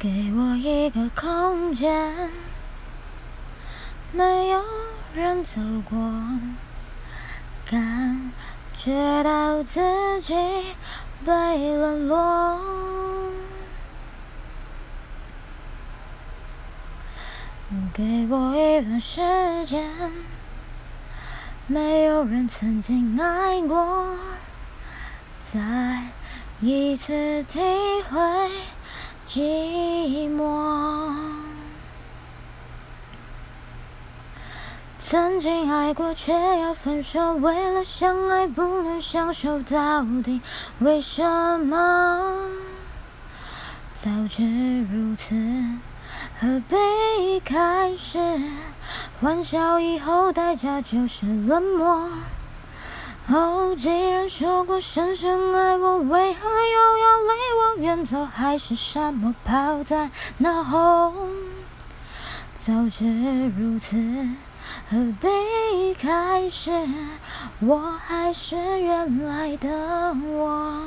给我一个空间，没有人走过，感觉到自己被冷落。给我一段时间，没有人曾经爱过，再一次体会。寂寞，曾经爱过却要分手，为了相爱不能相守，到底为什么？早知如此，何必开始？欢笑以后代价就是冷漠。哦，既然说过深深爱我，为何远走？海誓山盟抛在脑后。早知如此，何必开始？我还是原来的我。